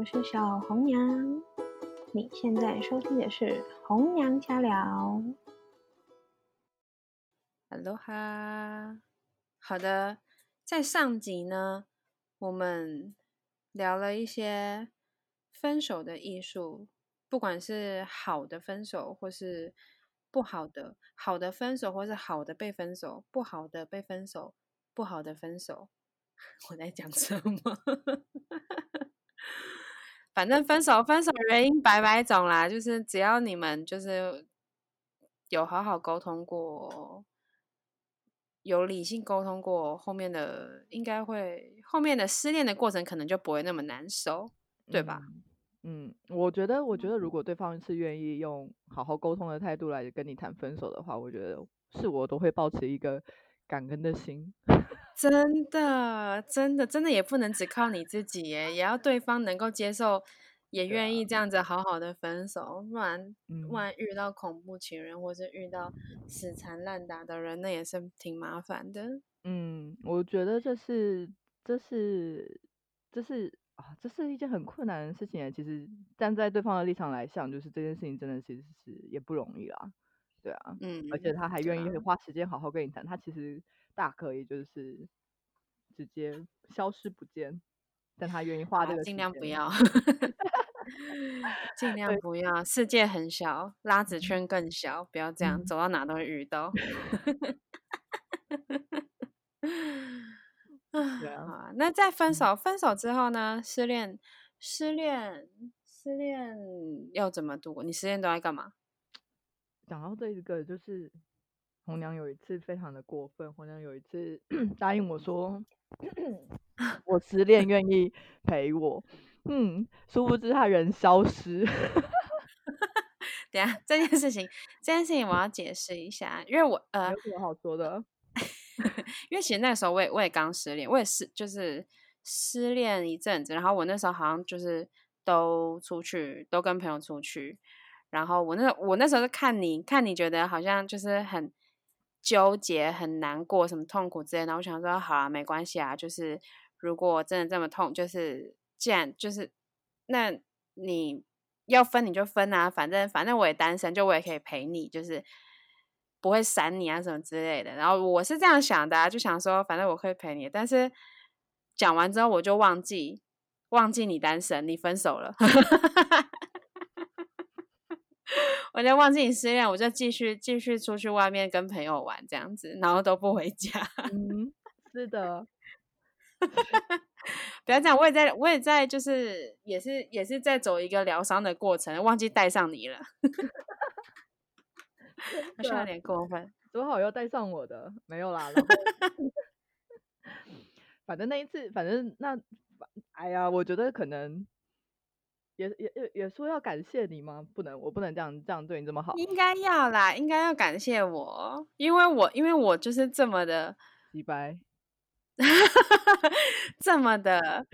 我是小红娘。你现在收听的是红娘家聊。Hello 哈，好的，在上集呢，我们聊了一些分手的艺术，不管是好的分手，或是不好的，好的分手，或是好的被分手，不好的被分手，不好的分手。我在讲什么？反正分手，分手原因百百种啦，就是只要你们就是有好好沟通过，有理性沟通过，后面的应该会后面的失恋的过程可能就不会那么难受，对吧？嗯，我觉得，我觉得如果对方是愿意用好好沟通的态度来跟你谈分手的话，我觉得是我都会保持一个感恩的心。真的，真的，真的也不能只靠你自己耶，也要对方能够接受，也愿意这样子好好的分手，不然，不然遇到恐怖情人或是遇到死缠烂打的人，那也是挺麻烦的。嗯，我觉得这是，这是，这是啊，这是一件很困难的事情。其实站在对方的立场来想，就是这件事情真的其实是也不容易啦。对啊，嗯，而且他还愿意花时间好好跟你谈，他其实。大可以就是直接消失不见，但他愿意花这个，尽量不要，尽量不要。世界很小，拉子圈更小，不要这样，走到哪都会遇到。啊，那在分手分手之后呢？失恋失恋失恋要怎么度过？你失恋都在干嘛？讲到这一个就是。红娘有一次非常的过分，红娘有一次答应我说，我失恋愿意陪我，嗯，殊不知他人消失。等下这件事情，这件事情我要解释一下，因为我呃，有什么好说的？因为其实那个时候我也我也刚失恋，我也是就是失恋一阵子，然后我那时候好像就是都出去，都跟朋友出去，然后我那我那时候是看你看你觉得好像就是很。纠结很难过，什么痛苦之类的。我想说，好啊，没关系啊。就是如果真的这么痛，就是既然就是那你要分你就分啊，反正反正我也单身，就我也可以陪你，就是不会闪你啊什么之类的。然后我是这样想的，就想说反正我可以陪你。但是讲完之后，我就忘记忘记你单身，你分手了。我就忘记你失恋，我就继续继续出去外面跟朋友玩这样子，然后都不回家。嗯，是的，不要这样，我也在，我也在，就是也是也是在走一个疗伤的过程，忘记带上你了，好像有点过分。多好要带上我的，没有啦。反正那一次，反正那，哎呀，我觉得可能。也也也也说要感谢你吗？不能，我不能这样这样对你这么好。应该要啦，应该要感谢我，因为我因为我就是这么的洗白，这么的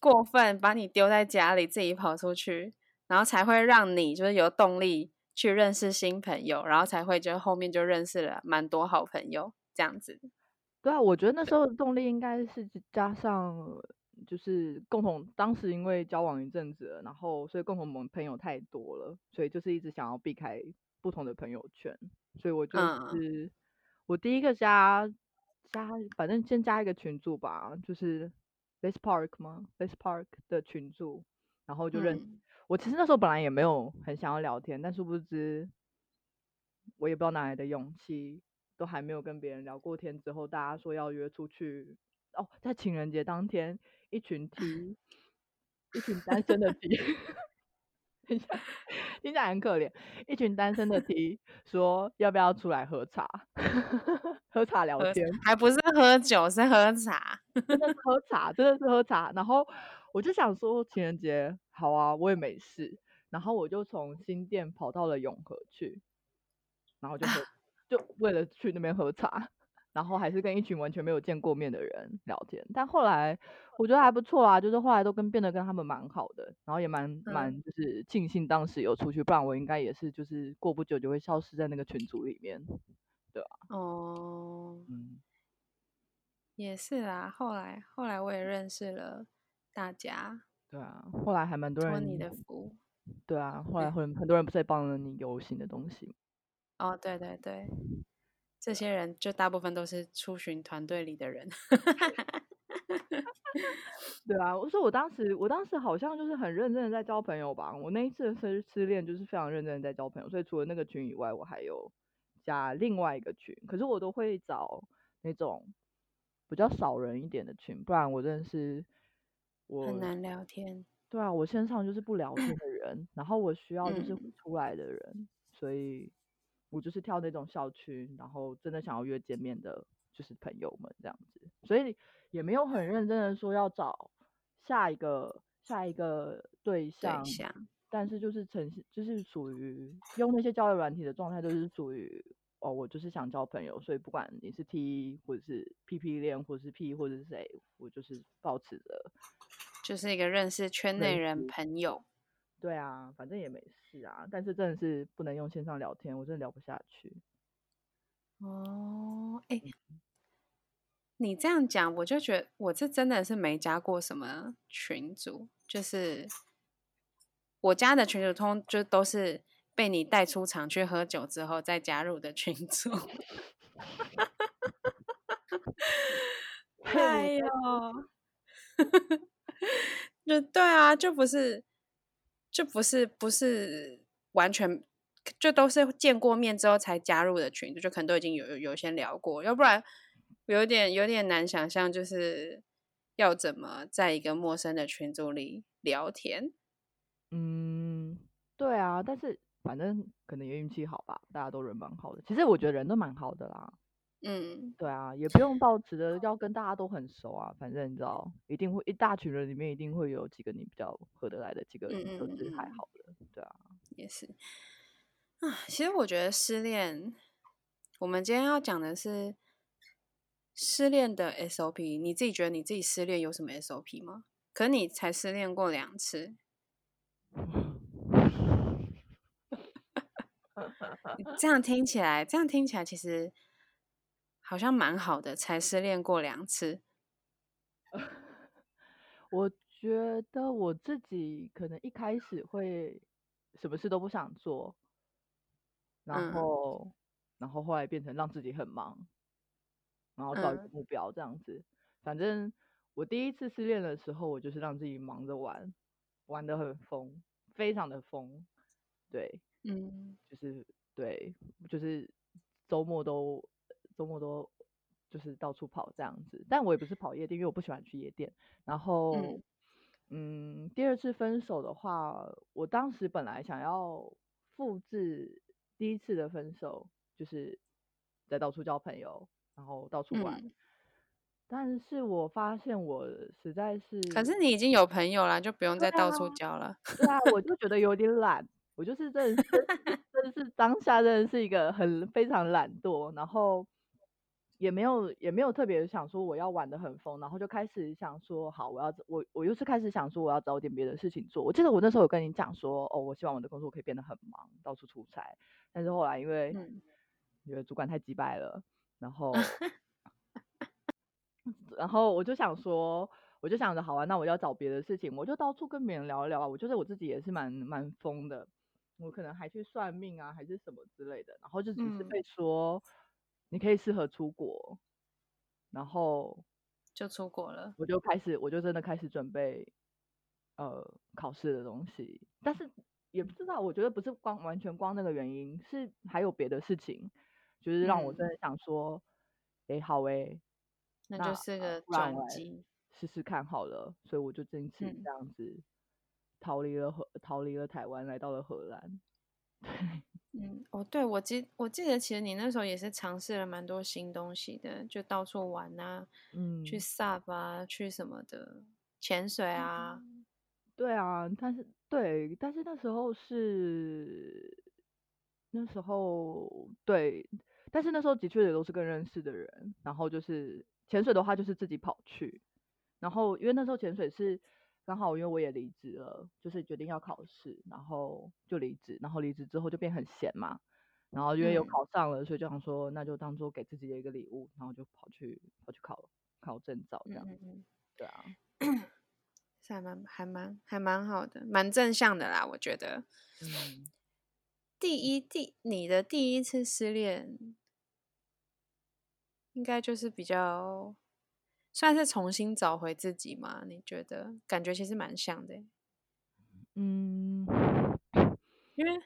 过分，把你丢在家里，自己跑出去，然后才会让你就是有动力去认识新朋友，然后才会就后面就认识了蛮多好朋友这样子。对啊，我觉得那时候的动力应该是加上。就是共同当时因为交往一阵子，然后所以共同朋朋友太多了，所以就是一直想要避开不同的朋友圈，所以我就是我第一个加加，反正先加一个群组吧，就是 This Park 吗？This Park 的群组，然后就认我其实那时候本来也没有很想要聊天，但殊不知我也不知道哪来的勇气，都还没有跟别人聊过天之后，大家说要约出去哦，在情人节当天。一群 T，一群单身的 T，听起来听起来很可怜。一群单身的 T 说要不要出来喝茶？喝茶聊天，还不是喝酒，是喝茶。真的是喝茶，真的是喝茶。然后我就想说情人节好啊，我也没事。然后我就从新店跑到了永和去，然后就喝，就为了去那边喝茶。然后还是跟一群完全没有见过面的人聊天，但后来我觉得还不错啊，就是后来都跟变得跟他们蛮好的，然后也蛮蛮就是庆幸当时有出去，不然我应该也是就是过不久就会消失在那个群组里面，对吧？哦，嗯，也是啦。后来后来我也认识了大家，对啊，后来还蛮多人托你的福。对啊，后来很很多人不是也帮了你游行的东西吗？哦，对对对，这些人就大部分都是出巡团队里的人。对啊，我说我当时我当时好像就是很认真的在交朋友吧。我那一次的失失恋就是非常认真的在交朋友，所以除了那个群以外，我还有加另外一个群，可是我都会找那种比较少人一点的群，不然我真的是我很难聊天。对啊，我线上就是不聊天的人，然后我需要就是嗯出来的人，所以我就是挑那种校区，然后真的想要约见面的，就是朋友们这样子，所以也没有很认真的说要找下一个下一个对象，对象，但是就是呈现就是属于用那些交友软体的状态，就是属于哦，我就是想交朋友，所以不管你是 T 或者是 PP 恋，或者是 P 或者是谁，我就是保持着。就是一个认识圈内人朋友。对啊，反正也没事啊，但是真的是不能用线上聊天，我真的聊不下去。哦，哎、你这样讲，我就觉得我这真的是没加过什么群组，就是我加的群主通就都是被你带出场去喝酒之后再加入的群组。哎呦，就对啊，就不是，就不是不是完全，就都是见过面之后才加入的群，就可能都已经有有有先聊过，要不然有点有点难想象，就是要怎么在一个陌生的群组里聊天。嗯，对啊，但是反正可能也运气好吧，大家都人蛮好的。其实我觉得人都蛮好的啦。嗯，对啊，也不用抱持的要跟大家都很熟啊，反正你知道，一定会一大群人里面一定会有几个你比较合得来的，几个嗯你就是还好的。对啊，也是啊。其实我觉得失恋，我们今天要讲的是失恋的 SOP。你自己觉得你自己失恋有什么 SOP 吗？可你才失恋过两次，你这样听起来，这样听起来其实好像蛮好的，才失恋过两次。我觉得我自己可能一开始会什么事都不想做，然嗯后，然后后来变成让自己很忙，然后找一个嗯目标这样子。反正我第一次失恋的时候，我就是让自己忙着玩，玩的很疯，非常的疯，对，嗯就是对，就是周末都周末都就是到处跑这样子，但我也不是跑夜店，因为我不喜欢去夜店。然后，嗯嗯，第二次分手的话，我当时本来想要复制第一次的分手，就是在到处交朋友，然后到处玩。嗯，但是我发现我实在是，可是你已经有朋友了，就不用再到处啊交了。对啊，我就觉得有点懒，我就是真的是真的是当下真的是一个很非常懒惰，然后也没有也没有特别想说我要玩的很疯，然后就开始想说好，我要我我又是开始想说我要找点别的事情做。我记得我那时候有跟你讲说，哦，我希望我的工作可以变得很忙，到处出差，但是后来因为嗯觉得主管太击败了，然后然后我就想说，我就想着好啊，那我要找别的事情，我就到处跟别人聊一聊啊。我觉得我自己也是蛮蛮疯的，我可能还去算命啊，还是什么之类的。然后就只是嗯被说、你可以适合出国，然后就出国了。我就开始，我就真的开始准备呃考试的东西，但是也不知道，我觉得不是光完全光那个原因，是还有别的事情，就是让我真嗯的想说，诶，好哎，那那就是个转机。试试看好了，所以我就这一次嗯这样子逃离了荷，逃离了台湾，来到了荷兰。嗯，哦，对，我记我记得，其实你那时候也是尝试了蛮多新东西的，就到处玩啊，嗯，去 SUP 啊，去什么的，潜水啊。对啊，但是对，但是那时候是那时候对，但是那时候的确也都是跟认识的人，然后就是潜水的话就是自己跑去，然后因为那时候潜水是刚好因为我也离职了，就是决定要考试，然后就离职，然后离职之后就变很闲嘛，然后因为有嗯考上了，所以就想说那就当做给自己的一个礼物，然后就跑去跑去考考证照这样。对啊，是还蛮还蛮还蛮好的，蛮正向的啦，我觉得。嗯，第一第你的第一次失恋，应该就是比较算是重新找回自己吗？你觉得？感觉其实蛮像的欸。嗯，因为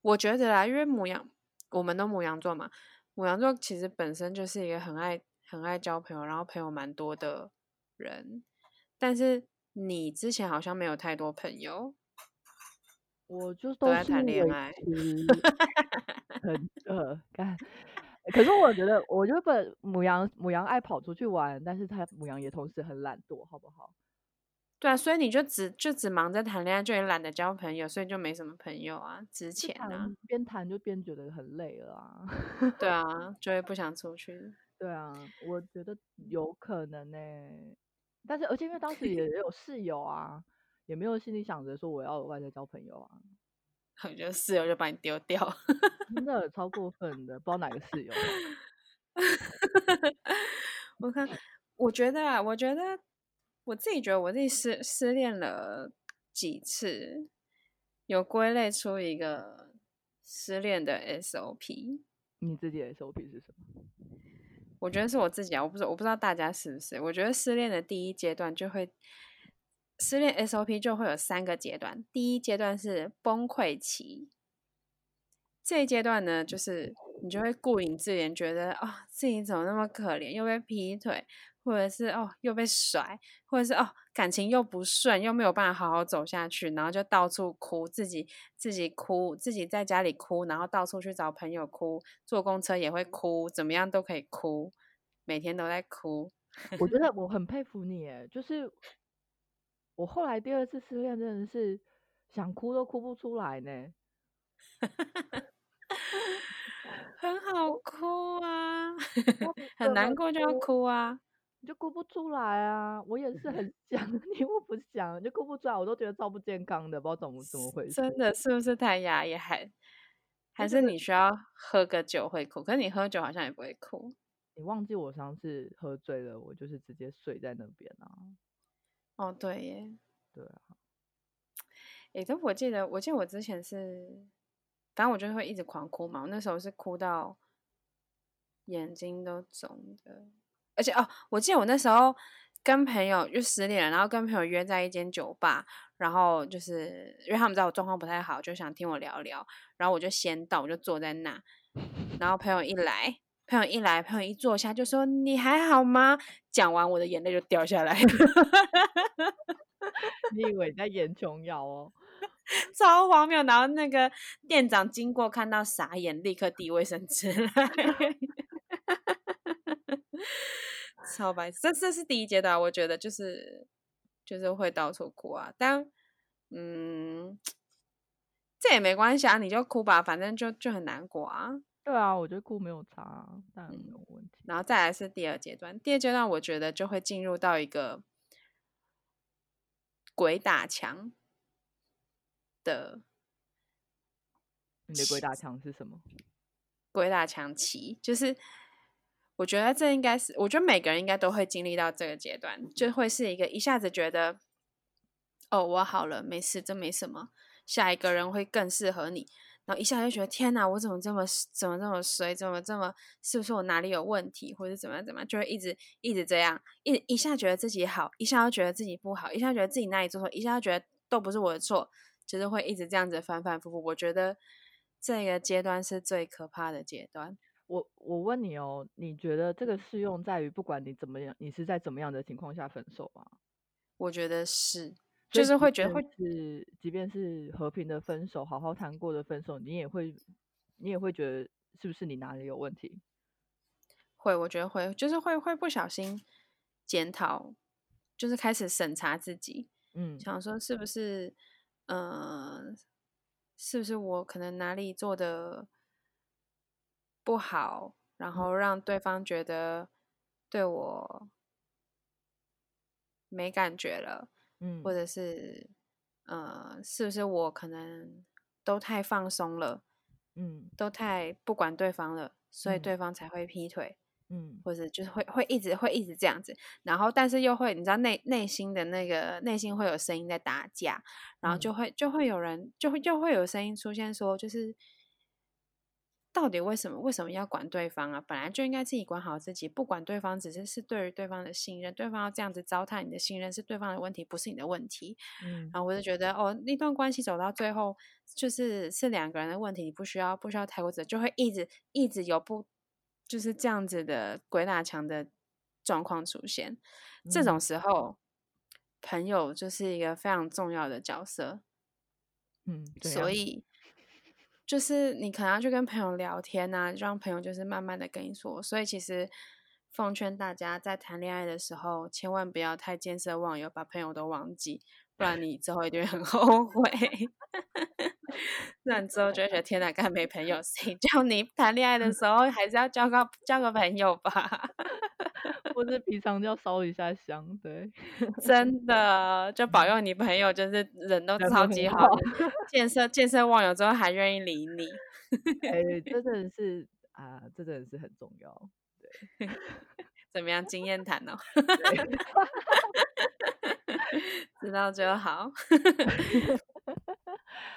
我觉得啦，因为母羊，我们都母羊座嘛，母羊座其实本身就是一个很爱很爱交朋友，然后朋友蛮多的人，但是你之前好像没有太多朋友，我就都在谈恋爱 很呃干。可是我觉得，我觉得本母羊母羊爱跑出去玩，但是它母羊也同时很懒惰，好不好？对啊，所以你就只就只忙着谈恋爱，就也懒得交朋友，所以就没什么朋友啊。之就前啊，谈边谈就边觉得很累了啊。对啊，就会不想出去。对啊，我觉得有可能呢、但是而且因为当时也 有室友啊，也没有心里想着说我要额外在交朋友啊，我觉得室友就把你丢掉。真的超过分的，不知道哪个室友。我看，我觉得啊，我觉得我自己觉得我自己失失恋了几次，有归类出一个失恋的 SOP。你自己的 SOP 是什么？我觉得是我自己啊，我不知道我不知道大家是不是。我觉得失恋的第一阶段就会，失恋 SOP 就会有三个阶段。第一阶段是崩溃期，这一阶段呢，就是你就会顾影自怜，觉得哦自己怎么那么可怜，又被劈腿，或者是哦又被甩，或者是哦感情又不顺，又没有办法好好走下去，然后就到处哭，自己自己哭，自己在家里哭，然后到处去找朋友哭，坐公车也会哭，怎么样都可以哭，每天都在哭。我觉得 我很佩服你，哎，就是我后来第二次失恋真的是想哭都哭不出来呢。很好哭啊，很难过就要哭哭啊。你就哭不出来啊！我也是很想，你我不想，你就哭不出来，我都觉得超不健康的，不知道怎么怎么回事。真的是不是太压抑？还还就是是你需要喝个酒会哭？可是你喝酒好像也不会哭。你忘记我上次喝醉了，我就是直接睡在那边啊。哦，对耶。对啊，诶，但我记得，我记得我之前是，反正我就会一直狂哭嘛。我那时候是哭到眼睛都肿的，而且哦，我记得我那时候跟朋友就失恋了，然后跟朋友约在一间酒吧，然后就是因为他们知道我状况不太好，就想听我聊聊，然后我就先到，我就坐在那，然后朋友一来。朋友一来，朋友一坐下就说：“你还好吗？”讲完，我的眼泪就掉下来。你以为你在演琼瑶哦？超荒谬。然后那个店长经过看到傻眼，立刻递卫生纸来，超白痴。这这是第一阶段，我觉得就是就是会到处哭啊。但嗯，这也没关系啊，你就哭吧，反正就就很难过啊。对啊，我觉得哭没有差啊，当然没有问题。然后再来是第二阶段，第二阶段我觉得就会进入到一个鬼打墙的你的鬼打墙是什么？鬼打墙期，就是我觉得这应该是，我觉得每个人应该都会经历到这个阶段，就会是一个一下子觉得，哦，我好了，没事，这没什么，下一个人会更适合你，然后一下就觉得天哪，我怎么这么怎么这么衰，怎么这么是不是我哪里有问题，或者怎么样怎么样，就会一直一直这样，一一下觉得自己好，一下又觉得自己不好，一下觉得自己哪里做错，一下觉得都不是我的错，就是会一直这样子反反复复。我觉得这个阶段是最可怕的阶段。我我问你哦，你觉得这个适用在于不管你怎么样，你是在怎么样的情况下分手吗？我觉得是，就是会觉得会是，即便是和平的分手，好好谈过的分手，你也会，你也会觉得是不是你哪里有问题？会，我觉得会，就是会会不小心检讨，就是开始审查自己，嗯想说是不是，呃，是不是我可能哪里做的不好，然后让对方觉得对我没感觉了，嗯。或者是，呃，是不是我可能都太放松了，嗯。都太不管对方了，所以嗯。对方才会劈腿。嗯。或者就是会会一直会一直这样子，然后但是又会你知道内内心的那个内心会有声音在打架，然后嗯。就会就会有人就会就会有声音出现说，就是到底为什么为什么要管对方啊？本来就应该自己管好自己，不管对方只是是对于对方的信任，对方要这样子糟蹋你的信任是对方的问题，不是你的问题。嗯然后我就觉得哦，那段关系走到最后，就是是两个人的问题，你不需要不需要太过责，就会一直一直有不就是这样子的鬼打墙的状况出现。这种嗯时候，朋友就是一个非常重要的角色，嗯，怎样所以就是你可能要去跟朋友聊天啊，让朋友就是慢慢的跟你说。所以其实奉劝大家在谈恋爱的时候，千万不要太见色忘友，把朋友都忘记，不然你之后一定会很后悔。那你之后就会觉得 天哪，该没朋友，谁叫你谈恋爱的时候还是要交个交个朋友吧？或者平常就要烧一下香，对，真的，就保佑你朋友就是人都超级好的，见色见色忘友之后还愿意理你。哎，这 真的是啊，这真的是很重要。怎么样？经验谈哦，知道就好。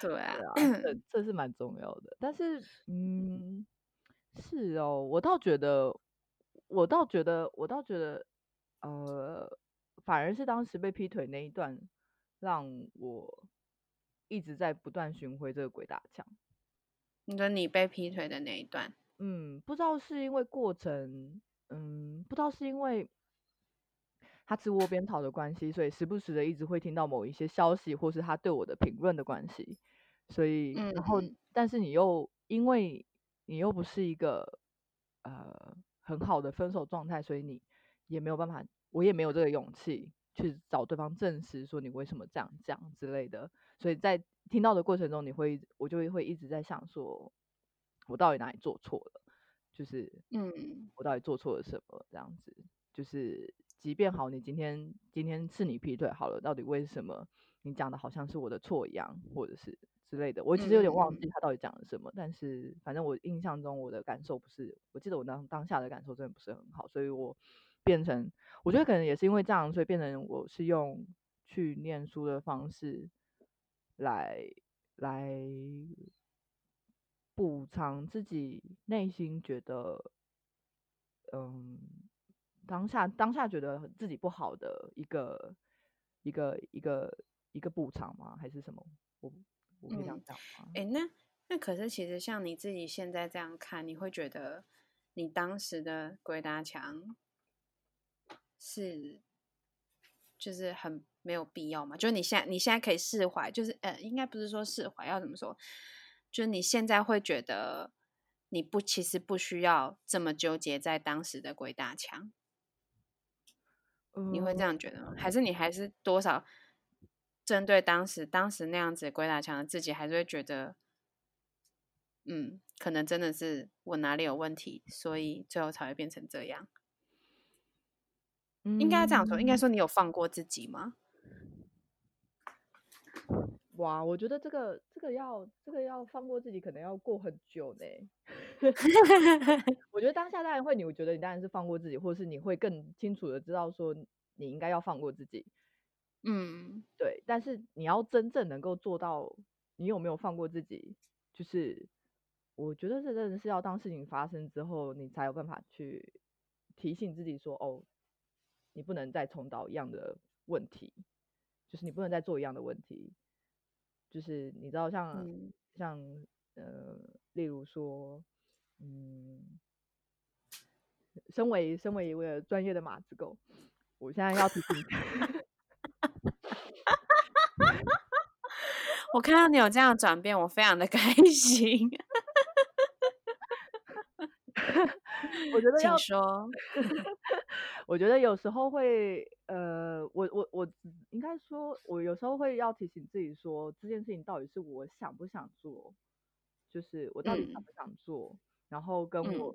对啊，对啊，这这是蛮重要的。但是，嗯，是哦，我倒觉得，我倒觉得，我倒觉得，呃，反而是当时被劈腿那一段，让我一直在不断巡回这个鬼打墙。你说你被劈腿的那一段，嗯，不知道是因为过程，嗯，不知道是因为他吃窝边草的关系，所以时不时的一直会听到某一些消息，或是他对我的评论的关系，所以，然后，嗯。但是你又因为你又不是一个呃很好的分手状态，所以你也没有办法，我也没有这个勇气去找对方证实说你为什么这样讲之类的，所以在听到的过程中，你会我就会会一直在想说，我到底哪里做错了，就是嗯。我到底做错了什么这样子，就是即便好，你今天今天是你劈腿好了，到底为什么你讲的好像是我的错一样，或者是之类的，我其实有点忘记他到底讲了什么，但是反正我印象中我的感受不是，我记得我当当下的感受真的不是很好，所以我变成我觉得可能也是因为这样，所以变成我是用去念书的方式来来补偿自己内心觉得，嗯，当下当下觉得自己不好的一个一个一个一个补偿吗？还是什么？我嗯？哎，那那可是其实像你自己现在这样看，你会觉得你当时的鬼打墙是就是很没有必要嘛？就是你现在你现在可以释怀，就是呃，应该不是说释怀，要怎么说？就是你现在会觉得你不其实不需要这么纠结在当时的鬼打墙，你会这呃样觉得吗？还是你还是多少针对当时当时那样子鬼打墙的自己，还是会觉得，嗯，可能真的是我哪里有问题，所以最后才会变成这样。应该这样说，应该嗯说你有放过自己吗？哇，我觉得这个这个要这个要放过自己，可能要过很久呢。我觉得当下当然会，你我觉得你当然是放过自己，或是你会更清楚的知道说你应该要放过自己，嗯对。但是你要真正能够做到，你有没有放过自己，就是我觉得这真的是要当事情发生之后，你才有办法去提醒自己说，哦，你不能再重蹈一样的问题，就是你不能再做一样的问题。就是你知道像，嗯像呃，例如说，嗯，身为身为一位专业的马子狗，我现在要提醒 我看到你有这样的转变，我非常的 开心。请我觉得要说。我觉得有时候会，呃，我我我应该说，我有时候会要提醒自己说，这件事情到底是我想不想做，就是我到底想嗯不想做，然后跟嗯我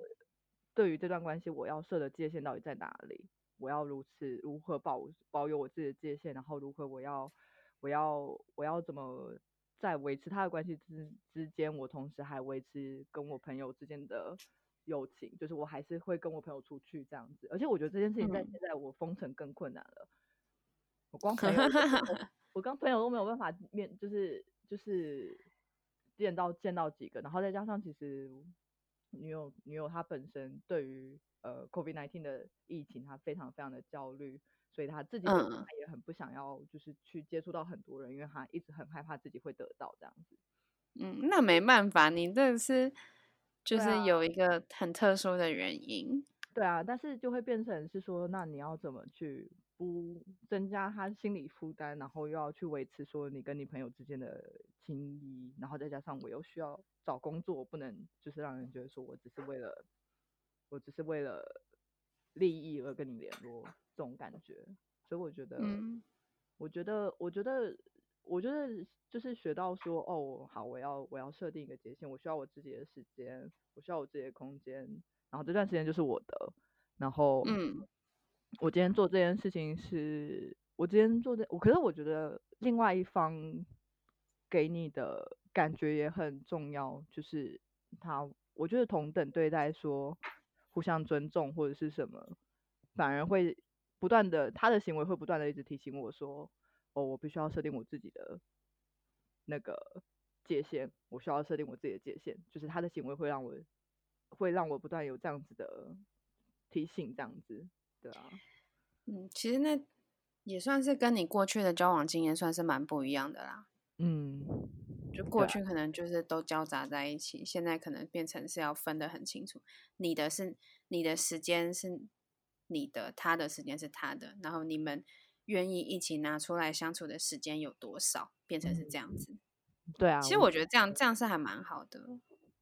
对于这段关系我要设的界限到底在哪里，我要如此如何保保有我自己的界限，然后如何我要我要我要怎么在维持他的关系之之间，我同时还维持跟我朋友之间的友情，就是我还是会跟我朋友出去这样子。而且我觉得这件事情在嗯现在我封城更困难了，我光朋友 我刚朋友都没有办法面，就是就是见到见到几个，然后再加上其实女友女友她本身对于呃 COVID nineteen 的疫情，她非常非常的焦虑，所以他自己本身嗯她也很不想要就是去接触到很多人，因为他一直很害怕自己会得到这样子。嗯，那没办法，你这个是就是有一个很特殊的原因。对啊，但是就会变成是说，那你要怎么去不增加他心理负担，然后又要去维持说你跟你朋友之间的情谊，然后再加上我又需要找工作，不能就是让人觉得说我只是为了我只是为了利益而跟你联络这种感觉，所以我觉得，嗯。我觉得，我觉得，我觉得就是学到说，哦，好，我要我要设定一个界限，我需要我自己的时间，我需要我自己的空间，然后这段时间就是我的，然后，嗯。我今天做这件事情是，我今天做这，我可是我觉得另外一方给你的感觉也很重要，就是他，我觉得同等对待说互相尊重或者是什么，反而会不断的，他的行为会不断的一直提醒我说，哦，我必须要设定我自己的那个界限，我需要设定我自己的界限，就是他的行为会让我会让我不断有这样子的提醒，这样子，对啊，嗯，其实那也算是跟你过去的交往经验算是蛮不一样的啦。嗯，就过去可能就是都交杂在一起，现在可能变成是要分得很清楚，你的是你的时间是你的，他的时间是他的，然后你们愿意一起拿出来相处的时间有多少，变成是这样子。对啊，其实我觉得这样这样是还蛮好的，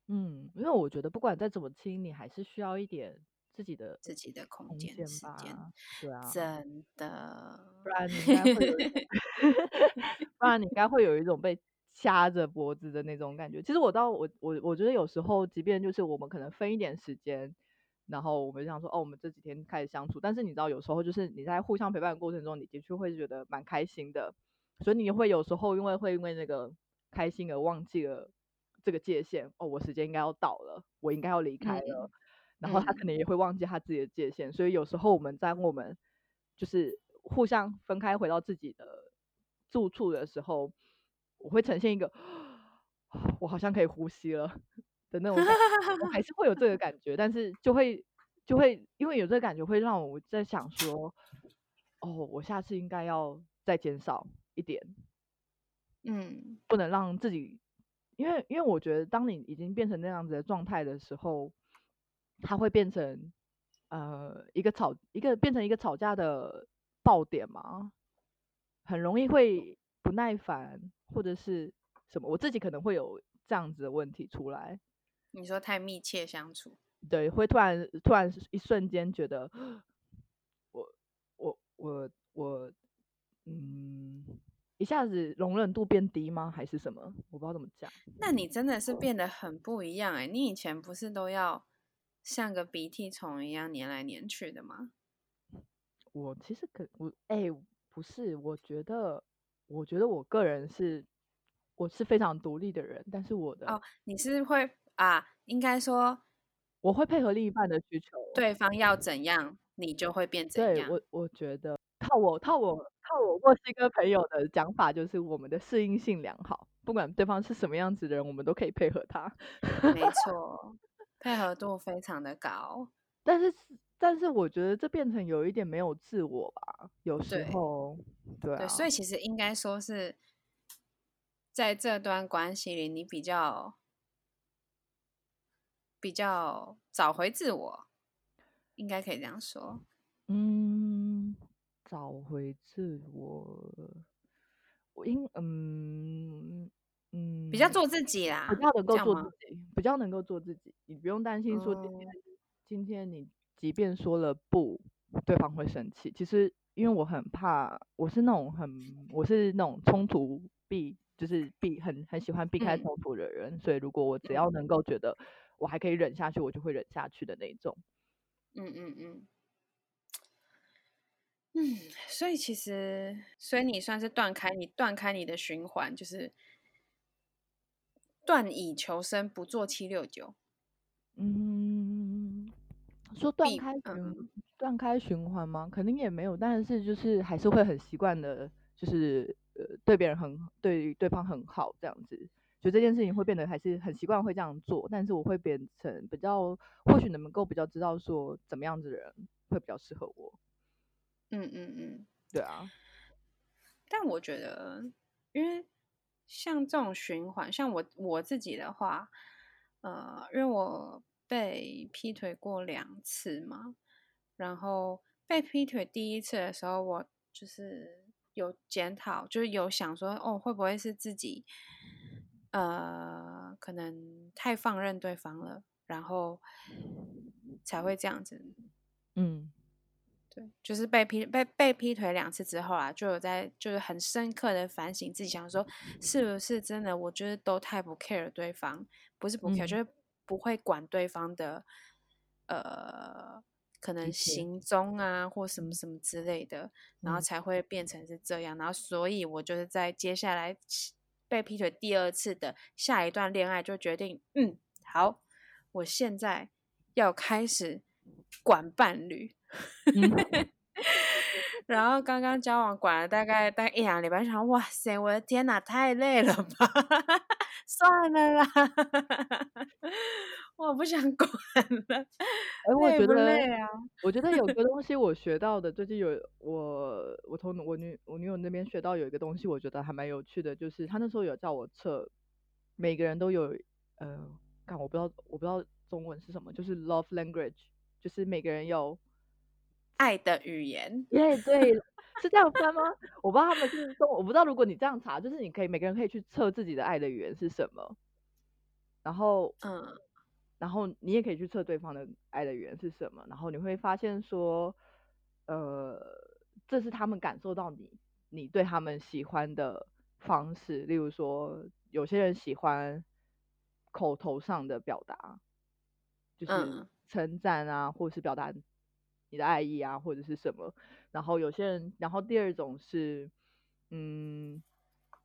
嗯，因为我觉得不管再怎么亲，你还是需要一点自己的自己的空空间时间吧间，对啊，真的不。然你应该会有 不然你应该会有一种被掐着脖子的那种感觉。其实我到我我我觉得有时候，即便就是我们可能分一点时间，然后我们想说哦，我们这几天开始相处，但是你知道有时候就是你在互相陪伴的过程中，你的确会觉得蛮开心的，所以你会有时候因为会因为那个开心而忘记了这个界限。哦，我时间应该要到了，我应该要离开了。然后他可嗯能也会忘记他自己的界限，所以有时候我们在我们就是互相分开回到自己的住处的时候，我会呈现一个我好像可以呼吸了的那种我还是会有这个 感觉，但是就会就会因为有这个感觉，会让我在想说，哦，我下次应该要再减少一点，嗯。不能让自己，因为因为我觉得，当你已经变成那样子的状态的时候，它会变成呃一个吵一个变成一个吵架的爆点嘛，很容易会不耐烦或者是什么，我自己可能会有这样子的问题出来，你说太密切相处，对，会突然突然一瞬间觉得我我我我嗯。一下子容忍度变低吗？还是什么？我不知道怎么讲。那你真的是变得很不一样哎、你以前不是都要像个鼻涕虫一样粘来粘去的吗？我其实可我哎、不是，我觉得我觉得我个人是我是非常独立的人，但是我的、哦，你是会啊，应该说我会配合另一半的需求。对方要怎样，你就会变怎样。对我我觉得套我套我套我墨西哥朋友的讲法就是我们的适应性良好，不管对方是什么样子的人，我们都可以配合他。没错，配合度非常的高。但是但是我觉得这变成有一点没有自我吧，有时候对啊，对，所以其实应该说是在这段关系里，你比较比较找回自我，应该可以这样说。嗯，找回自我，我应嗯嗯比较做自己啦，比较能够做自己，比较能够做自己，你不用担心说今天、哦今天你即便说了不，对方会生气。其实因为我很怕，我是那种很我是那种冲突避，就是避很很喜欢避开嗯冲突的人，所以如果我只要能够觉得我还可以忍下去，我就会忍下去的那种。嗯嗯嗯。嗯，所以其实，所以你算是断开你断开你的循环，就是断以求生，不做七六九。嗯，说断避开循嗯断开循环吗？肯定也没有，但是就是还是会很习惯的，就是呃对别人很对对方很好这样子，就这件事情会变得还是很习惯会这样做，但是我会变成比较，或许能够比较知道说怎么样子的人会比较适合我，嗯嗯嗯。对啊，但我觉得，因为像这种循环，像我我自己的话，呃，因为我被劈腿过两次嘛，然后被劈腿第一次的时候，我就是有检讨，就是有想说，哦，会不会是自己，呃，可能太放任对方了，然后才会这样子。嗯。对，就是被劈被被劈腿两次之后啊，就有在就是很深刻的反省自己，想说是不是真的，我觉得都太不 care 对方，不是不 care，、嗯。就是不会管对方的呃可能行踪啊或什么什么之类的，然后嗯。才会变成是这样，然后所以我就是在接下来被劈腿第二次的下一段恋爱就决定，嗯，好，我现在要开始管伴侣。嗯然后刚刚交往管了大概大概一两礼拜，想哇塞，我的天哪，太累了吧，算了啦，我不想管了。而我觉得累啊？我觉得有个东西我学到的，最近有我我从我女我女友那边学到有一个东西，我觉得还蛮有趣的，就是她那时候有叫我测，每个人都有呃，看我不知道我不知道中文是什么，就是 love language，就是每个人有，爱的语言，耶对，是这样翻吗？我不知道他们是说，我不知道如果你这样查，就是你可以每个人可以去测自己的爱的语言是什么，然后嗯。然后你也可以去测对方的爱的语言是什么，然后你会发现说，呃，这是他们感受到你你对他们喜欢的方式，例如说，有些人喜欢口头上的表达，就是嗯。称赞啊，或者是表达你的爱意啊，或者是什么，然后有些人，然后第二种是，嗯，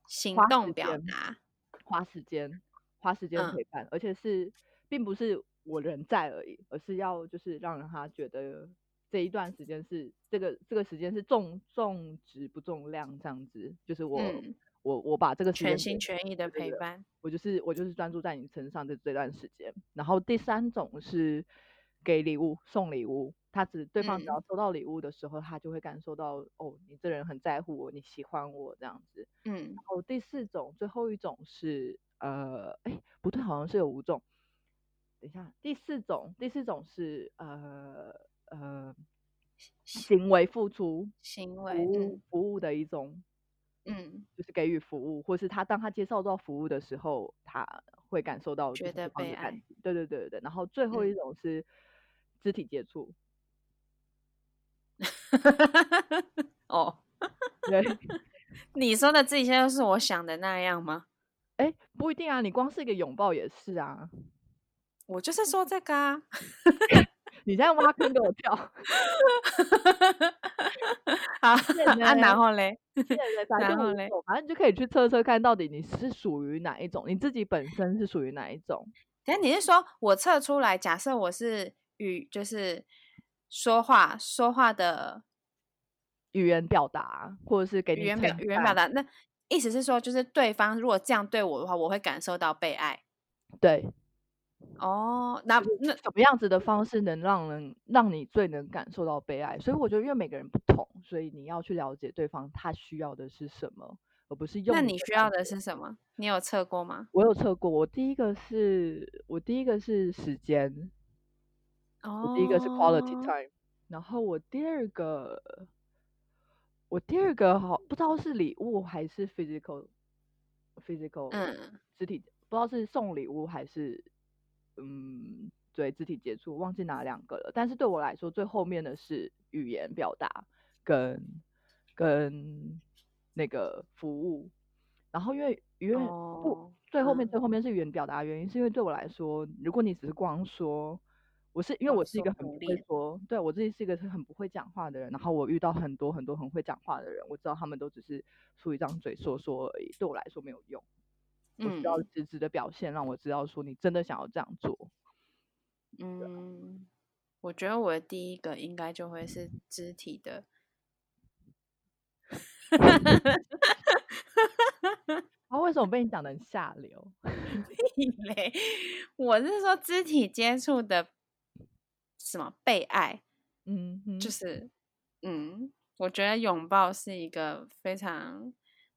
行动表达，花时间，花时间嗯。陪伴，而且是并不是我人在而已，而是要就是让他觉得这一段时间是这个这个时间是重重质不重量这样子，就是我、嗯，我我把这个全心全意的陪伴，我就是我就是专注在你身上的这段时间。然后第三种是给礼物送礼物，他只对方只要嗯收到礼物的时候，他就会感受到哦，你这人很在乎我，你喜欢我这样子。嗯然后第四种，最后一种是呃，哎，不对，好像是有五种。等一下，第四种，第四种是呃呃，行为付出，行为，服务的一种，嗯，就是给予服务，或是他当他接受到服务的时候，他会感受到觉得被爱。对对对对对。然后最后一嗯种是肢体接触，哦，对，你说的这些都是我想的那样吗？哎，不一定啊，你光是一个拥抱也是啊。我就是说这个啊。你现在挖坑给我跳，好，对啊，然呢后嘞，然后嘞反正你就可以去测测看到底你是属于哪一种，你自己本身是属于哪一种。等下你是说我测出来，假设我是语，就是说话说话的语言表达，或者是给你语言表语言表达，那意思是说，就是对方如果这样对我的话，我会感受到被爱。对，哦，那那什么样子的方式能让人让你最能感受到被爱？所以我觉得，因为每个人不同，所以你要去了解对方他需要的是什么，而不是用那你需要的是什么？你有测过吗？我有测过，我第一个是我第一个是时间，我第一个是 quality 哦 time，然后我第二个，我第二个好不知道是礼物还是 physical physical 嗯肢体，不知道是送礼物还是嗯对肢体接触，忘记哪两个了。但是对我来说，最后面的是语言表达跟跟那个服务。然后因为因为不哦，最后面嗯最后面是语言表达原因，是因为对我来说，如果你只是光说，我是因为我是一说个很不会说，对我自己是一个是很不会讲话的人，然后我遇到很多很多很会讲话的人，我知道他们都只是出一张嘴说说而已，对我来说没有用。我需要嗯实质的表现，让我知道说你真的想要这样做。嗯，我觉得我的第一个应该就会是肢体的。啊，为什么被你讲的很下流？嘞，我是说肢体接触的什么被爱，嗯，就是嗯，我觉得拥抱是一个非常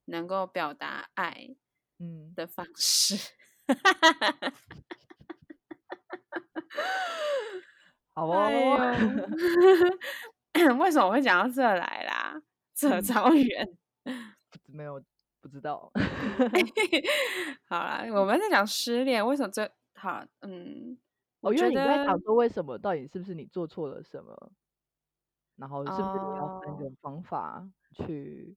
能够表达爱嗯的方式。好哎哦，呦 为什么会讲到这来啦？扯嗯超远。没有不知道。好啦，我们在讲失恋，为什么这好？嗯，哦，我觉因为你在得想说为什么，到底是不是你做错了什么，然后是不是你要换一哦种方法去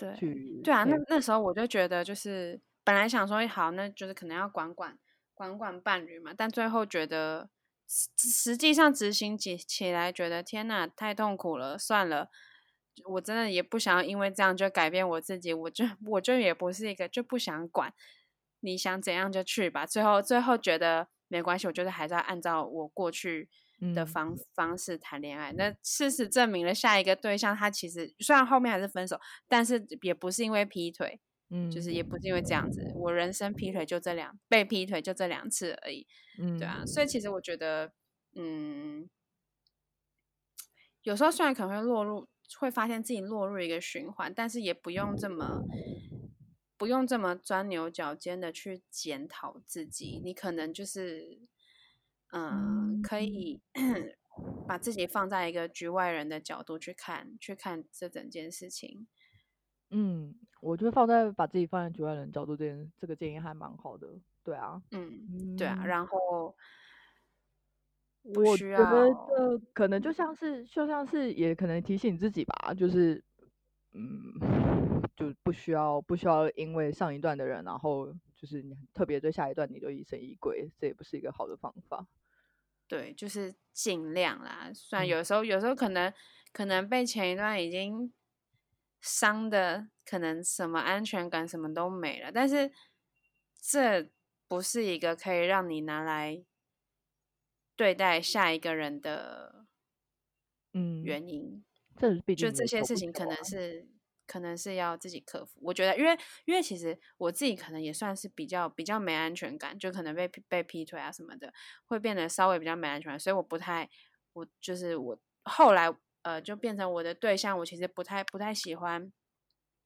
对去对啊，那那时候我就觉得，就是本来想说好，那就是可能要管管管管伴侣嘛，但最后觉得实实际上执行起起来，觉得天呐，太痛苦了，算了。我真的也不想要因为这样就改变我自己，我就我就也不是一个就不想管，你想怎样就去吧。最后最后觉得没关系，我就是还是要按照我过去的嗯方、方式谈恋爱。那事实证明了，下一个对象他其实虽然后面还是分手，但是也不是因为劈腿，嗯，就是也不是因为这样子。我人生劈腿就这两被劈腿就这两次而已，嗯对啊。所以其实我觉得，嗯，有时候虽然可能会落入，会发现自己落入一个循环，但是也不用这么。不用这么钻牛角尖的去检讨自己，你可能就是，嗯，可以 把自己放在一个局外人的角度去看，去看这整件事情。嗯，我觉得放在把自己放在局外人角度这件这个建议还蛮好的，对啊，嗯，对啊，嗯。然后我觉得要可能就像是就像是也可能提醒自己吧，就是嗯，就不需要不需要因为上一段的人，然后就是你特别对下一段你就疑神疑鬼，这也不是一个好的方法。对，就是尽量啦。虽然嗯有时候有时候可能可能被前一段已经伤的，可能什么安全感什么都没了，但是这不是一个可以让你拿来对待下一个人的嗯，原因。这毕就这些事情可能是可能是要自己克服。我觉得，因为因为其实我自己可能也算是比较比较没安全感，就可能被被劈腿啊什么的，会变得稍微比较没安全感，所以我不太，我就是我后来呃就变成我的对象，我其实不太不太喜欢。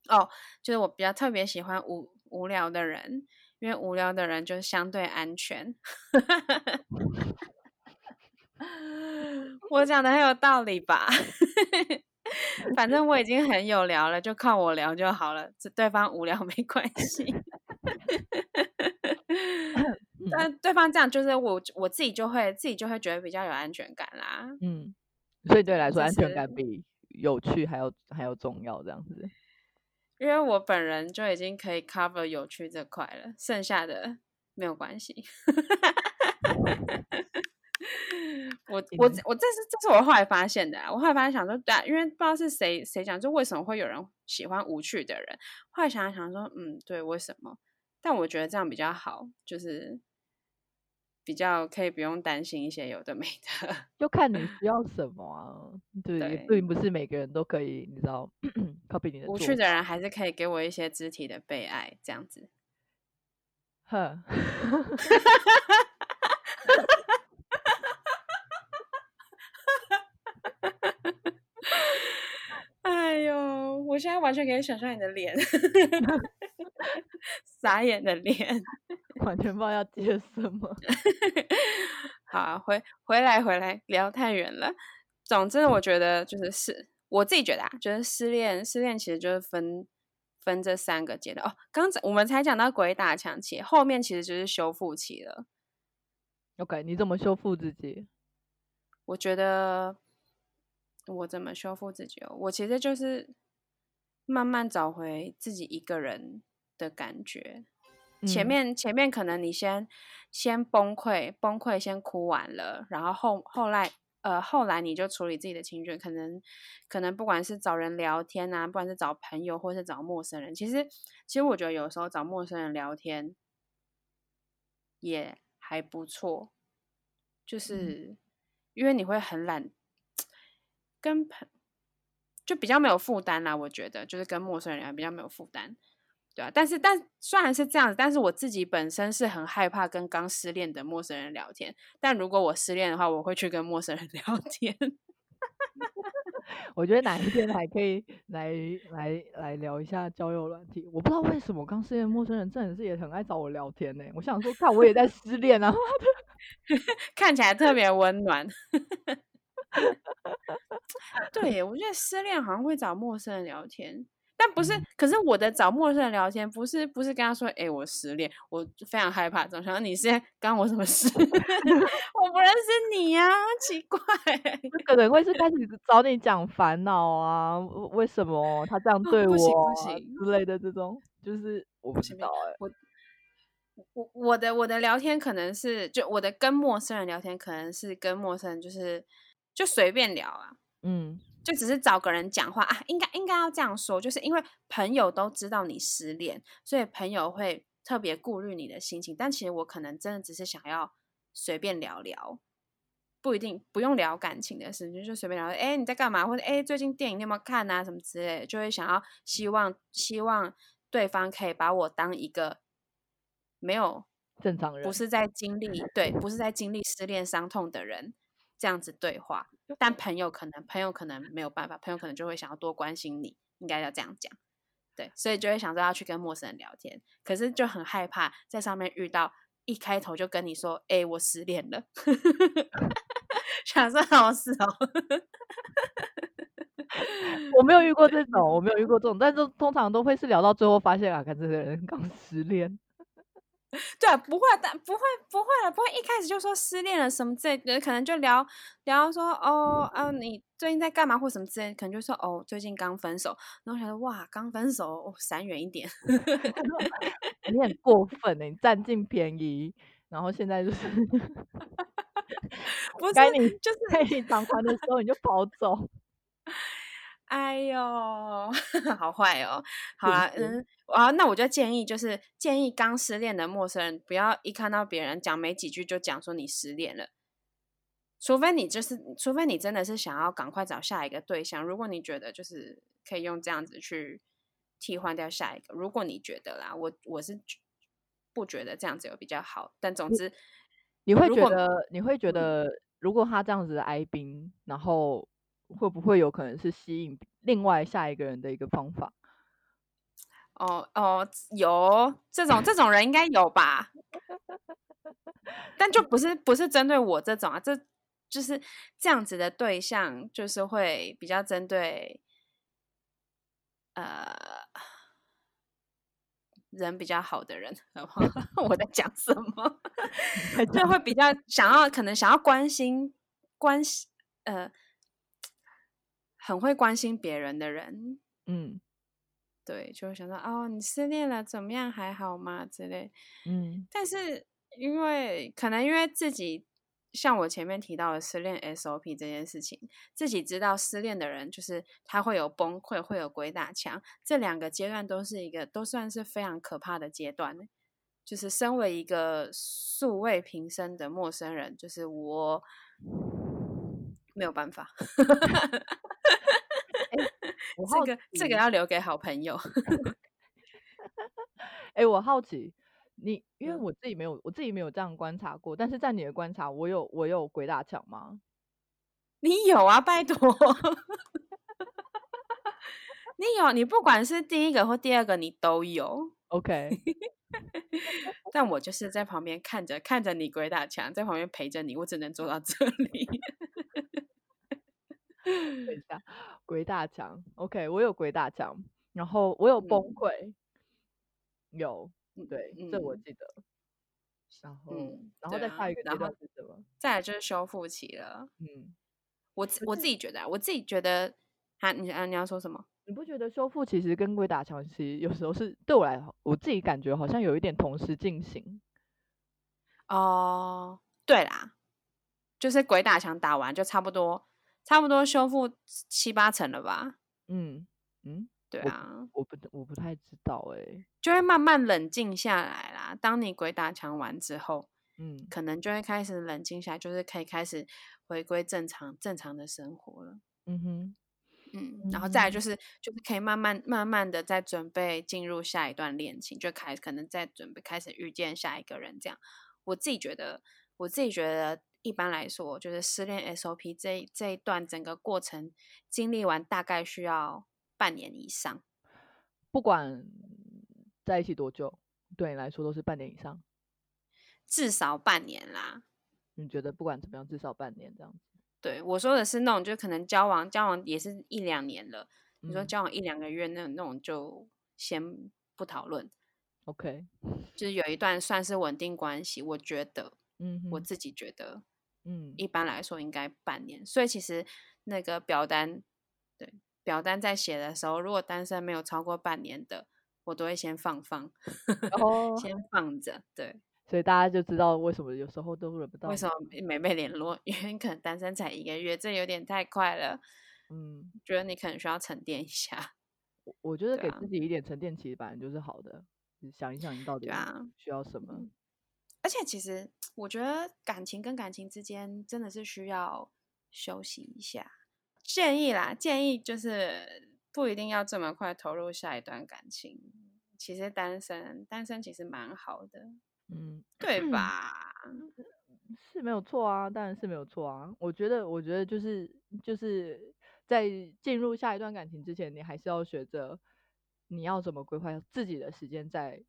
哦，就是我比较特别喜欢无无聊的人，因为无聊的人就是相对安全。我讲的很有道理吧？反正我已经很有聊了，就靠我聊就好了，这对方无聊没关系。但对方这样，就是我我自己就会自己就会觉得比较有安全感啦。嗯，所以对你来说，安全感比有趣还要还要重要，这样子。因为我本人就已经可以 cover 有趣这块了，剩下的没有关系。我我嗯我这是这是我后来发现的、啊，我后来发现想说，对、啊，因为不知道是谁谁讲，就为什么会有人喜欢无趣的人？后来想想说，嗯，对，为什么？但我觉得这样比较好，就是比较可以不用担心一些有的没的。就看你需 要什么啊，对，对并不是每个人都可以，你知道，copy 你的无趣的人还是可以给我一些肢体的被爱，这样子。哼，哎呦，我现在完全可以想象你的脸，傻眼的脸。完全不知道要接什么。好啊、回回来回来，聊太远了。总之，我觉得就是失，我自己觉得啊，就是失恋，失恋其实就是分分这三个阶段哦。刚才我们才讲到鬼打墙期，后面其实就是修复期了。OK，你怎么修复自己？我觉得我怎么修复自己哦？我其实就是慢慢找回自己一个人的感觉。前嗯面前面可能你先先崩溃，崩溃先哭完了，然后后后来呃后来你就处理自己的情绪，可能可能不管是找人聊天啊，不管是找朋友或是找陌生人，其实其实我觉得有时候找陌生人聊天也还不错，就是。因为你会很懒，跟朋就比较没有负担啦。我觉得就是跟陌生人聊比较没有负担，对啊。但是但虽然是这样子，但是我自己本身是很害怕跟刚失恋的陌生人聊天。但如果我失恋的话，我会去跟陌生人 聊天。我觉得哪一天还可以来来来聊一下交友软体。我不知道为什么刚失恋陌生人真的是也很爱找我聊天呢。我想说，看我也在失恋啊，看起来特别温暖。对，我觉得失恋好像会找陌生人聊天。但不是，可是我的找陌生人聊天，不是不是跟他说，哎，我失恋，我非常害怕。总想你是干我什么事？我不认识你呀，奇怪。可能会是开始找你讲烦恼啊，为什么他这样对我之类的这种，就是我不知道哎。我我我的我的聊天可能是，就我的跟陌生人聊天，可能是跟陌生人就是就随便聊啊，嗯。就只是找个人讲话啊，应该应该要这样说，就是因为朋友都知道你失恋，所以朋友会特别顾虑你的心情。但其实我可能真的只是想要随便聊聊，不一定不用聊感情的事情，就随便聊。哎，你在干嘛？或者哎，最近电影你有没有看啊？什么之类的，就会想要希望希望对方可以把我当一个没有正常人，不是在经历对，不是在经历失恋伤痛的人。这样子对话，但朋友可能朋友可能没有办法，朋友可能就会想要多关心你，应该要这样讲，对，所以就会想着要去跟陌生人聊天，可是就很害怕在上面遇到一开头就跟你说，哎，我失恋了 想说好事哦，我没有遇过这种，我没有遇过这种，但是通常都会是聊到最后发现啊，看这个人刚失恋。对，不会，但不会，不会了，不会一开始就说失恋了什么之类的，可能就聊聊说哦，啊，你最近在干嘛或什么之类，可能就说哦，最近刚分手，然后想说哇，刚分手，闪远一点，你很过分呢，你占尽便宜，然后现在就是，不该你就是在你偿还的时候你就跑走。哎呦，好坏哦！好啦，嗯，啊，那我就建议，就是建议刚失恋的陌生人，不要一看到别人讲没几句就讲说你失恋了，除非你就是，除非你真的是想要赶快找下一个对象。如果你觉得就是可以用这样子去替换掉下一个，如果你觉得啦，我我是不觉得这样子有比较好。但总之，你会觉得你会觉得，如果他这样子的哀兵，然后。会不会有可能是吸引另外下一个人的一个方法？哦哦，有这种这种人应该有吧，但就不是不是针对我这种啊，这就是这样子的对象，就是会比较针对呃人比较好的人。我在讲什么？就会比较想要，可能想要关心关心呃。很会关心别人的人，嗯，对，就会想到哦，你失恋了怎么样？还好吗？之类，嗯。但是因为可能因为自己像我前面提到的失恋 SOP 这件事情，自己知道失恋的人就是他会有崩溃，会有鬼打墙，这两个阶段都是一个都算是非常可怕的阶段。就是身为一个素未平生的陌生人，就是我没有办法。这个这个要留给好朋友。哎，我好奇你，因为我自己没有，我自己没有这样观察过。但是在你的观察，我有我有鬼打墙吗？你有啊，拜托，你有，你不管是第一个或第二个，你都有。OK，但我就是在旁边看着看着你鬼打墙，在旁边陪着你，我只能做到这里。等一下，鬼打墙，OK，我有鬼打墙，然后我有崩溃，有，对，这我记得。然后，然后再下一个阶段是什么？再来就是修复期了。嗯，我我自己觉得，我自己觉得，啊，你啊，你要说什么？你不觉得修复其实跟鬼打墙其实有时候是对我来，我自己感觉好像有一点同时进行。哦，对啦，就是鬼打墙打完就差不多。差不多修复七八成了吧？嗯嗯，对啊，我不我不太知道哎，就会慢慢冷静下来啦。当你鬼打墙完之后，嗯可能就会开始冷静下来，就是可以开始回归正常正常的生活了。嗯哼，嗯，然后再来就嗯是就是可以慢慢慢慢的在准备进入下一段恋情，就开可能在准备开始遇见下一个人这样。我自己觉得，我自己觉得一般来说，就是失恋 SOP 这一这一段整个过程经历完，大概需要半年以上。不管在一起多久，对你来说都是半年以上。至少半年啦。你觉得不管怎么样，至少半年这样子。对我说的是那种，就可能交往交往也是一两年了。你说嗯交往一两个月那那种就先不讨论，OK，就是有一段算是稳定关系。我觉得嗯哼，我自己觉得，嗯一般来说应该半年。所以其实那个表单，对表单在写的时候，如果单身没有超过半年的，我都会先放放，哦，先放着。对，所以大家就知道为什么有时候都轮不到。为什么没被联络？因为可能单身才一个月，这有点太快了。嗯，觉得你可能需要沉淀一下。我我觉得给自己一点沉淀期，本来就是好的。你想一想，你到底啊需要什么？而且其实我觉得感情跟感情之间真的是需要休息一下。建议啦，建议就是不一定要这么快投入下一段感情。其实单身，单身其实蛮好的，嗯，对吧？是没有错啊，当然是没有错啊。我觉得，我觉得就是就是在进入下一段感情之前，你还是要学着你要怎么规划自己的时间在，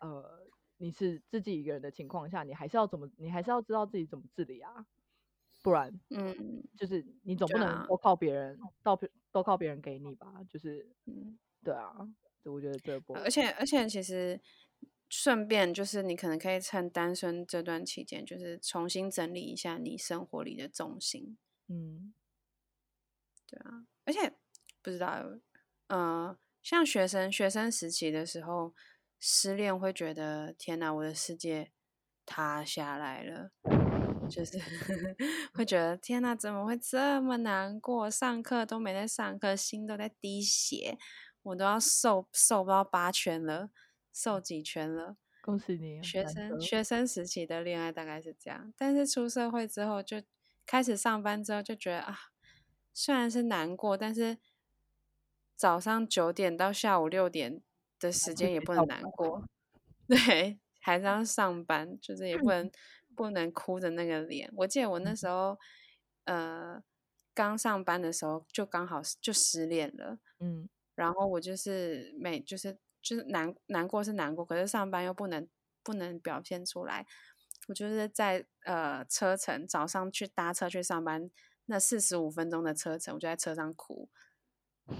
呃，你是自己一个人的情况下，你还是要怎么，你还是要知道自己怎么自理啊，不然嗯就是你总不能都靠别人，都靠别人给你吧，就是嗯，对啊，这我觉得这不而且而且其实顺便就是你可能可以趁单身这段期间，就是重新整理一下你生活里的重心。嗯对啊，而且不知道，呃，像学生学生时期的时候，失恋会觉得天哪，我的世界塌下来了，就是 会觉得天哪，怎么会这么难过？上课都没在上课，心都在滴血，我都要瘦瘦不到八圈了，瘦几圈了。恭喜你，学生学生时期的恋爱大概是这样，但是出社会之后就开始上班之后就觉得啊，虽然是难过，但是早上九点到下午六点的时间也不能难过，对，还是要上班，就是也不嗯。能不能哭着那个脸。我记得我那时候呃刚上班的时候就刚好就失恋了，嗯。然后我就是每就是就是难难过是难过，可是上班又不能不能表现出来。我就是在呃车程早上去搭车去上班那四十五分钟的车程，我就在车上哭，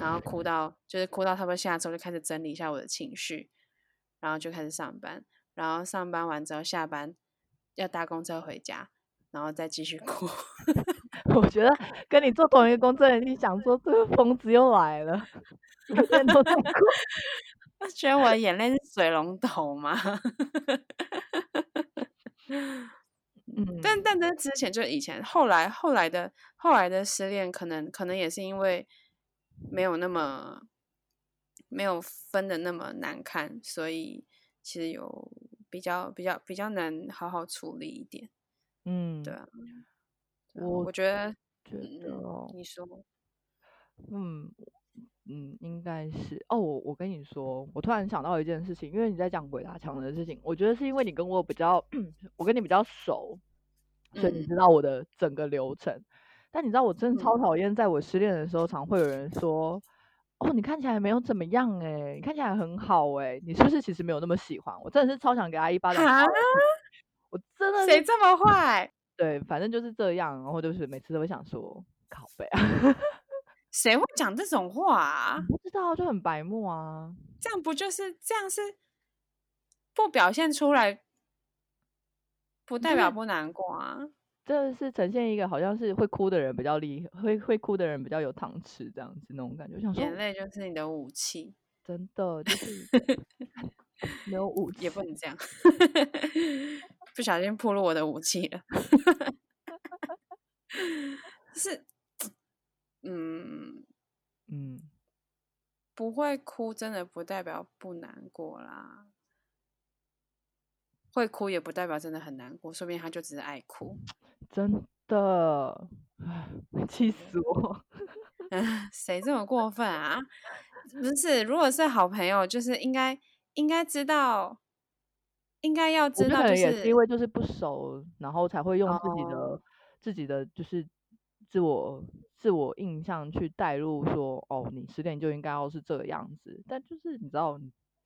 然后哭到就是哭到差不多下周就开始整理一下我的情绪，然后就开始上班，然后上班完之后下班要搭公车回家，然后再继续哭。我觉得跟你做同一个工作，你想说这个疯子又来了，每天都在哭。觉得我的眼泪是水龙头吗？嗯，但但在之前就以前，后来后来的后来的失恋，可能可能也是因为没有那么没有分的那么难看，所以其实有比较比较比较难好好处理一点。嗯，对啊，我我觉得，觉嗯得哦，你说，嗯嗯，应该是哦。我我跟你说，我突然想到一件事情，因为你在讲鬼打墙的事情，我觉得是因为你跟我比较，我跟你比较熟，所以你嗯知道我的整个流程。但你知道，我真的超嗯讨厌，在我失恋的时候，常会有人说：“哦，你看起来没有怎么样哎、你看起来很好哎、你是不是其实没有那么喜欢我？”真的是超想给他一巴掌。我真的谁这么坏？对，反正就是这样，然后就是每次都会想说，靠背啊，谁会讲这种话啊？不知道就很白目啊。这样不就是这样是不表现出来，不代表不难过啊。这是呈现一个好像是会哭的人比较厉害，会会哭的人比较有糖吃这样子那种感觉。我想说眼，泪就是你的武器，真的就是 没有武器也，不能这样，不小心暴露我的武器了。是，嗯，嗯，不会哭真的不代表不难过啦。会哭也不代表真的很难过，说不定他就只是爱哭。真的，唉，气死我！谁这么过分啊？不是，如果是好朋友，就是应该应该知道，应该要知道，就是也是因为就是不熟，然后才会用自己的、哦自己的就是自我自我印象去带入说，哦，你失恋就应该要是这个样子。但就是你知道，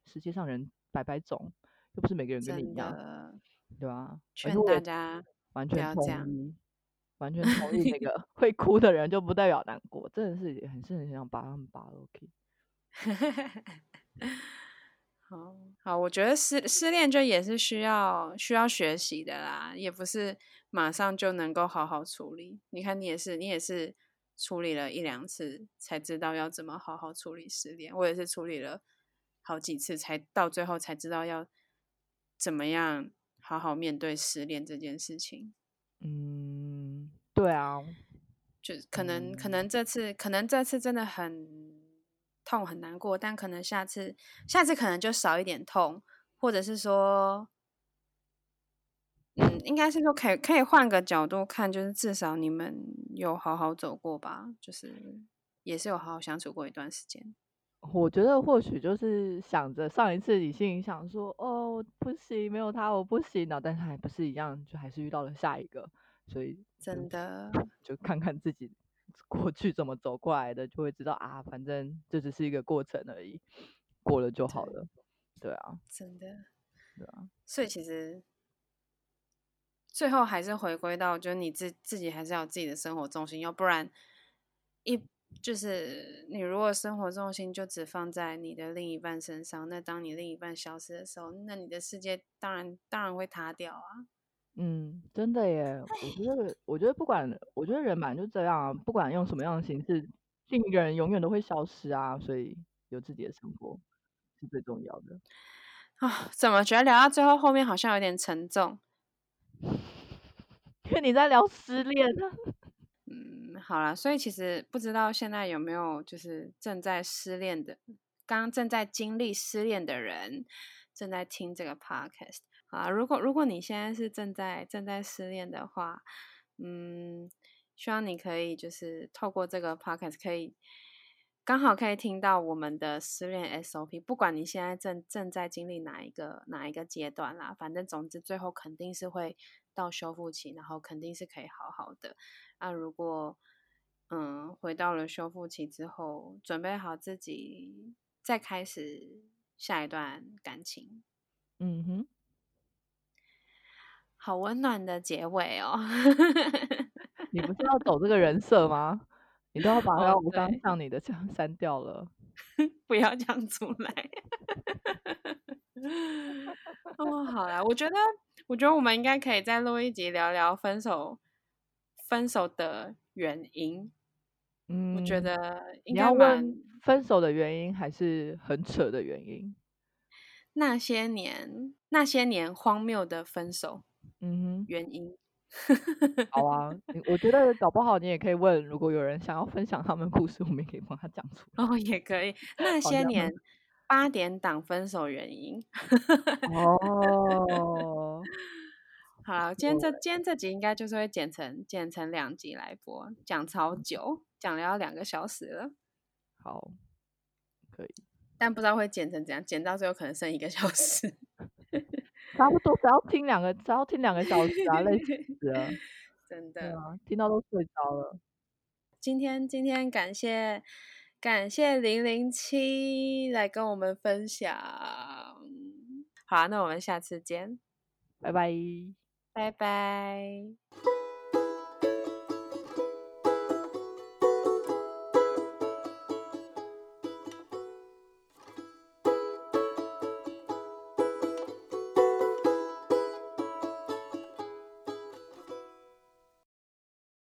世界上人百百种，又不是每个人跟你一样，对吧？而劝大家完全同意，完全同意那 个会哭的人就不代表难过，真的是很是很想把他们拔了。OK，好好，我觉得失失恋就也是需要需要学习的啦，也不是马上就能够好好处理。你看，你也是，你也是处理了一两次才知道要怎么好好处理失恋，我也是处理了好几次才到最后才知道要怎么样好好面对失恋这件事情。嗯，对啊，就可能可嗯能这次可能这次真的很痛很难过，但可能下次下次可能就少一点痛，或者是说，嗯，应该是说可以可以换个角度看，就是至少你们有好好走过吧，就是也是有好好相处过一段时间。我觉得或许就是想着上一次你心里想说，哦，不行，没有他我不行了，但是还不是一样，就还是遇到了下一个，所以真的，就看看自己过去怎么走过来的，就会知道啊，反正这只是一个过程而已，过了就好对了。对啊，真的，对啊，所以其实最后还是回归到，就是你自自己还是要有自己的生活重心，要不然一就是你如果生活重心就只放在你的另一半身上，那当你另一半消失的时候，那你的世界当然当然会塌掉啊。嗯，真的耶，我觉得，我觉得不管，我觉得人嘛就这样啊，不管用什么样的形式，另一个人永远都会消失啊，所以有自己的生活是最重要的。啊，怎么觉得聊到最后后面好像有点沉重？因为你在聊失恋啊。好了，所以其实不知道现在有没有就是正在失恋的，刚刚正在经历失恋的人正在听这个 podcast 啊。如果如果你现在是正在正在失恋的话，嗯，希望你可以就是透过这个 podcast 可以刚好可以听到我们的失恋 SOP，不管你现在正正在经历哪一个哪一个阶段啦，反正总之最后肯定是会到修复期，然后肯定是可以好好的。那、如果嗯回到了修复期之后，准备好自己再开始下一段感情，嗯哼，好温暖的结尾哦。你不是要走这个人设吗？你都要把哦我刚对像你的这样删掉了。不要讲出来。哦，好啦，我觉得，我觉得我们应该可以再录一集聊聊分手，分手的原因。嗯，我觉得应你要该问分手的原因，还是很扯的原因？那些年那些年荒谬的分手嗯哼原因。哼，好啊，我觉得搞不好你也可以问，如果有人想要分享他们故事，我们也可以帮他讲出来。哦，也可以。那些年八点档分手原因。哦，好了，今天这今天这集应该就是会剪成剪成两集来播，讲超久，讲了要两个小时了，好，可以，但不知道会剪成怎样，剪到最后可能剩一个小时。差不多，只要听两个，只要听两个小时啊，累死了。真的，啊，听到都睡着了。今天今天感谢感谢零零七来跟我们分享。好啊，那我们下次见，拜拜。拜拜。